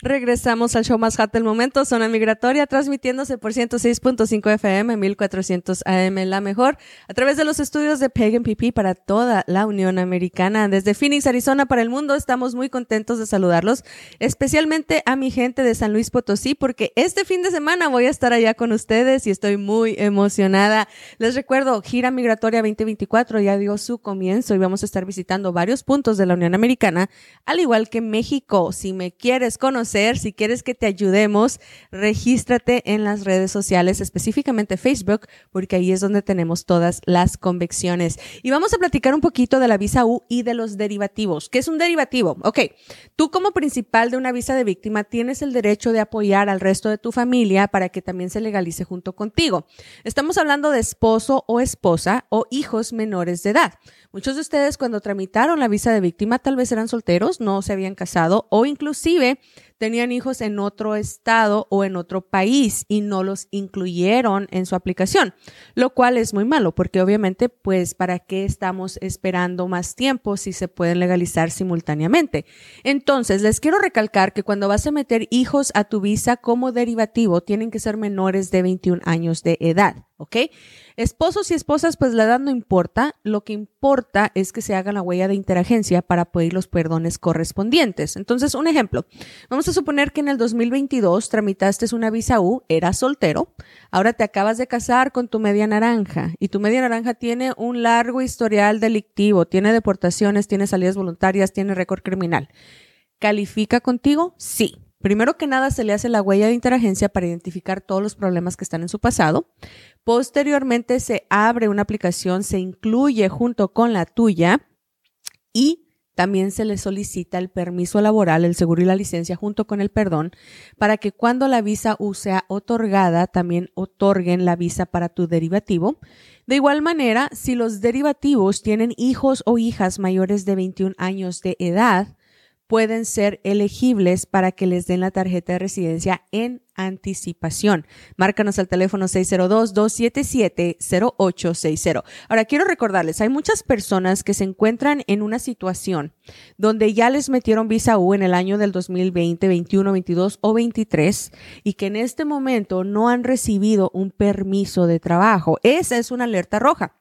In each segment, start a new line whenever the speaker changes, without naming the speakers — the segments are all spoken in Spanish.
Regresamos al show más hot del momento, Zona Migratoria, transmitiéndose por 106.5 FM, 1400 AM, la mejor, a través de los estudios de Pagan PP para toda la Unión Americana. Desde Phoenix, Arizona, para el mundo, estamos muy contentos de saludarlos, especialmente a mi gente de San Luis Potosí, porque este fin de semana voy a estar allá con ustedes y estoy muy emocionada. Les recuerdo, Gira Migratoria 2024 ya dio su comienzo y vamos a estar visitando varios puntos de la Unión Americana, al igual que México. Si me quieres conocer, si quieres que te ayudemos, regístrate en las redes sociales, específicamente Facebook, porque ahí es donde tenemos todas las convicciones. Y vamos a platicar un poquito de la visa U y de los derivativos. ¿Qué es un derivativo? Ok, tú como principal de una visa de víctima tienes el derecho de apoyar al resto de tu familia para que también se legalice junto contigo. Estamos hablando de esposo o esposa o hijos menores de edad. Muchos de ustedes cuando tramitaron la visa de víctima tal vez eran solteros, no se habían casado o inclusive tenían hijos en otro estado o en otro país y no los incluyeron en su aplicación, lo cual es muy malo porque obviamente pues para qué estamos esperando más tiempo si se pueden legalizar simultáneamente. Entonces, les quiero recalcar que cuando vas a meter hijos a tu visa como derivativo tienen que ser menores de 21 años de edad. ¿Ok? Esposos y esposas, pues la edad no importa, lo que importa es que se haga la huella de interagencia para pedir los perdones correspondientes. Entonces, un ejemplo, vamos a suponer que en el 2022 tramitaste una visa U, eras soltero, ahora te acabas de casar con tu media naranja y tu media naranja tiene un largo historial delictivo, tiene deportaciones, tiene salidas voluntarias, tiene récord criminal. ¿Califica contigo? Sí. Primero que nada, se le hace la huella de interagencia para identificar todos los problemas que están en su pasado. Posteriormente, se abre una aplicación, se incluye junto con la tuya y también se le solicita el permiso laboral, el seguro y la licencia junto con el perdón para que cuando la visa U sea otorgada, también otorguen la visa para tu derivativo. De igual manera, si los derivativos tienen hijos o hijas mayores de 21 años de edad, pueden ser elegibles para que les den la tarjeta de residencia en anticipación. Márcanos al teléfono 602-277-0860. Ahora, quiero recordarles, hay muchas personas que se encuentran en una situación donde ya les metieron visa U en el año del 2020, 21, 22 o 23 y que en este momento no han recibido un permiso de trabajo. Esa es una alerta roja.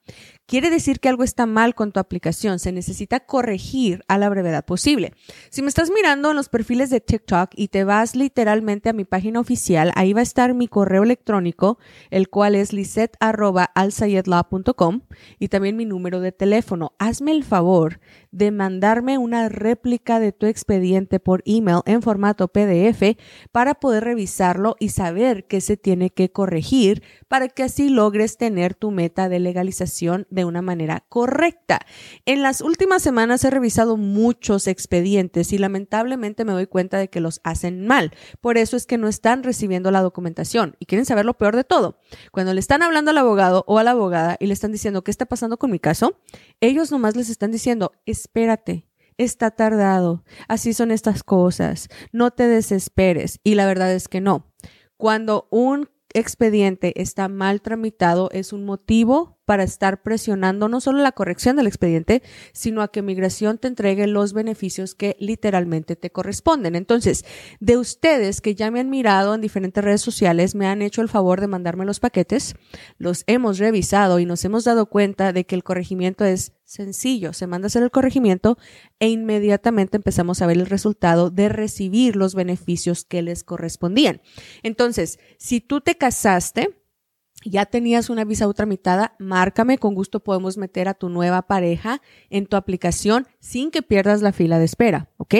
Quiere decir que algo está mal con tu aplicación. Se necesita corregir a la brevedad posible. Si me estás mirando en los perfiles de TikTok y te vas literalmente a mi página oficial, ahí va a estar mi correo electrónico, el cual es lisette.alsayedlaw.com y también mi número de teléfono. Hazme el favor de mandarme una réplica de tu expediente por email en formato PDF para poder revisarlo y saber qué se tiene que corregir para que así logres tener tu meta de legalización de una manera correcta. En las últimas semanas he revisado muchos expedientes y lamentablemente me doy cuenta de que los hacen mal. Por eso es que no están recibiendo la documentación. Y quieren saber lo peor de todo. Cuando le están hablando al abogado o a la abogada y le están diciendo qué está pasando con mi caso, ellos nomás les están diciendo, espérate, está tardado, así son estas cosas, no te desesperes. Y la verdad es que no. Cuando un expediente está mal tramitado es un motivo para estar presionando no solo la corrección del expediente, sino a que migración te entregue los beneficios que literalmente te corresponden. Entonces, de ustedes que ya me han mirado en diferentes redes sociales, me han hecho el favor de mandarme los paquetes, los hemos revisado y nos hemos dado cuenta de que el corregimiento es sencillo. Se manda a hacer el corregimiento e inmediatamente empezamos a ver el resultado de recibir los beneficios que les correspondían. Entonces, si tú te casaste, ya tenías una visa U tramitada, márcame, con gusto podemos meter a tu nueva pareja en tu aplicación sin que pierdas la fila de espera, ¿ok?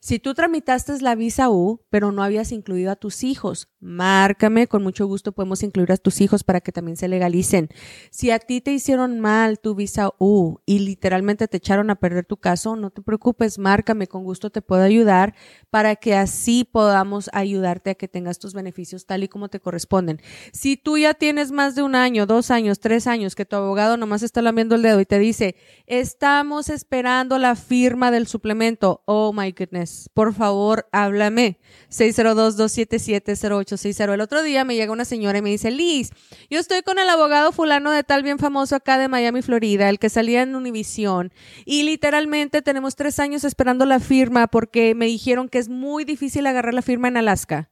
Si tú tramitaste la visa U, pero no habías incluido a tus hijos, márcame, con mucho gusto podemos incluir a tus hijos para que también se legalicen. Si a ti te hicieron mal tu visa U y literalmente te echaron a perder tu caso, no te preocupes, márcame, con gusto te puedo ayudar para que así podamos ayudarte a que tengas tus beneficios tal y como te corresponden. Si tú ya tienes más de un año, dos años, tres años que tu abogado nomás está lamiendo el dedo y te dice, estamos esperando la firma del suplemento. Oh my goodness. Por favor, háblame. 602-277-0860. El otro día me llega una señora y me dice, Liz, yo estoy con el abogado fulano de tal bien famoso acá de Miami, Florida, el que salía en Univision. Y literalmente tenemos tres años esperando la firma porque me dijeron que es muy difícil agarrar la firma en Alaska.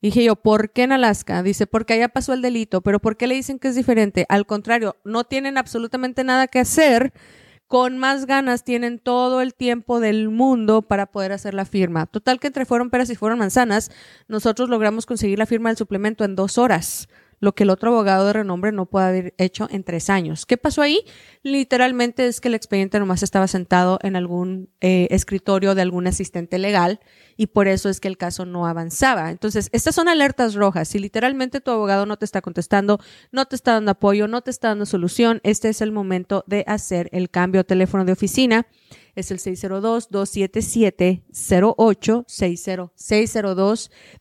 Dije yo, ¿por qué en Alaska? Dice, porque allá pasó el delito, pero ¿por qué le dicen que es diferente? Al contrario, no tienen absolutamente nada que hacer, con más ganas tienen todo el tiempo del mundo para poder hacer la firma. Total que entre fueron peras y fueron manzanas, nosotros logramos conseguir la firma del suplemento en dos horas lo que el otro abogado de renombre no puede haber hecho en tres años. ¿Qué pasó ahí? Literalmente es que el expediente nomás estaba sentado en algún eh, escritorio de algún asistente legal y por eso es que el caso no avanzaba. Entonces, estas son alertas rojas. Si literalmente tu abogado no te está contestando, no te está dando apoyo, no te está dando solución, este es el momento de hacer el cambio a teléfono de oficina es el 602-277-0860.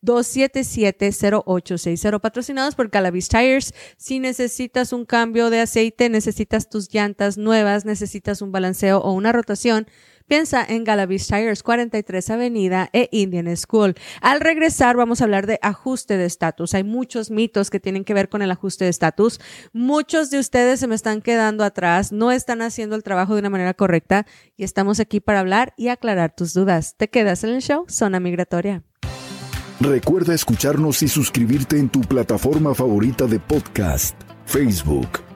602-277-0860. Patrocinados por Calavis Tires. Si necesitas un cambio de aceite, necesitas tus llantas nuevas, necesitas un balanceo o una rotación, Piensa en Galavis Tires 43 Avenida e Indian School. Al regresar vamos a hablar de ajuste de estatus. Hay muchos mitos que tienen que ver con el ajuste de estatus. Muchos de ustedes se me están quedando atrás, no están haciendo el trabajo de una manera correcta y estamos aquí para hablar y aclarar tus dudas. ¿Te quedas en el show? Zona Migratoria.
Recuerda escucharnos y suscribirte en tu plataforma favorita de podcast, Facebook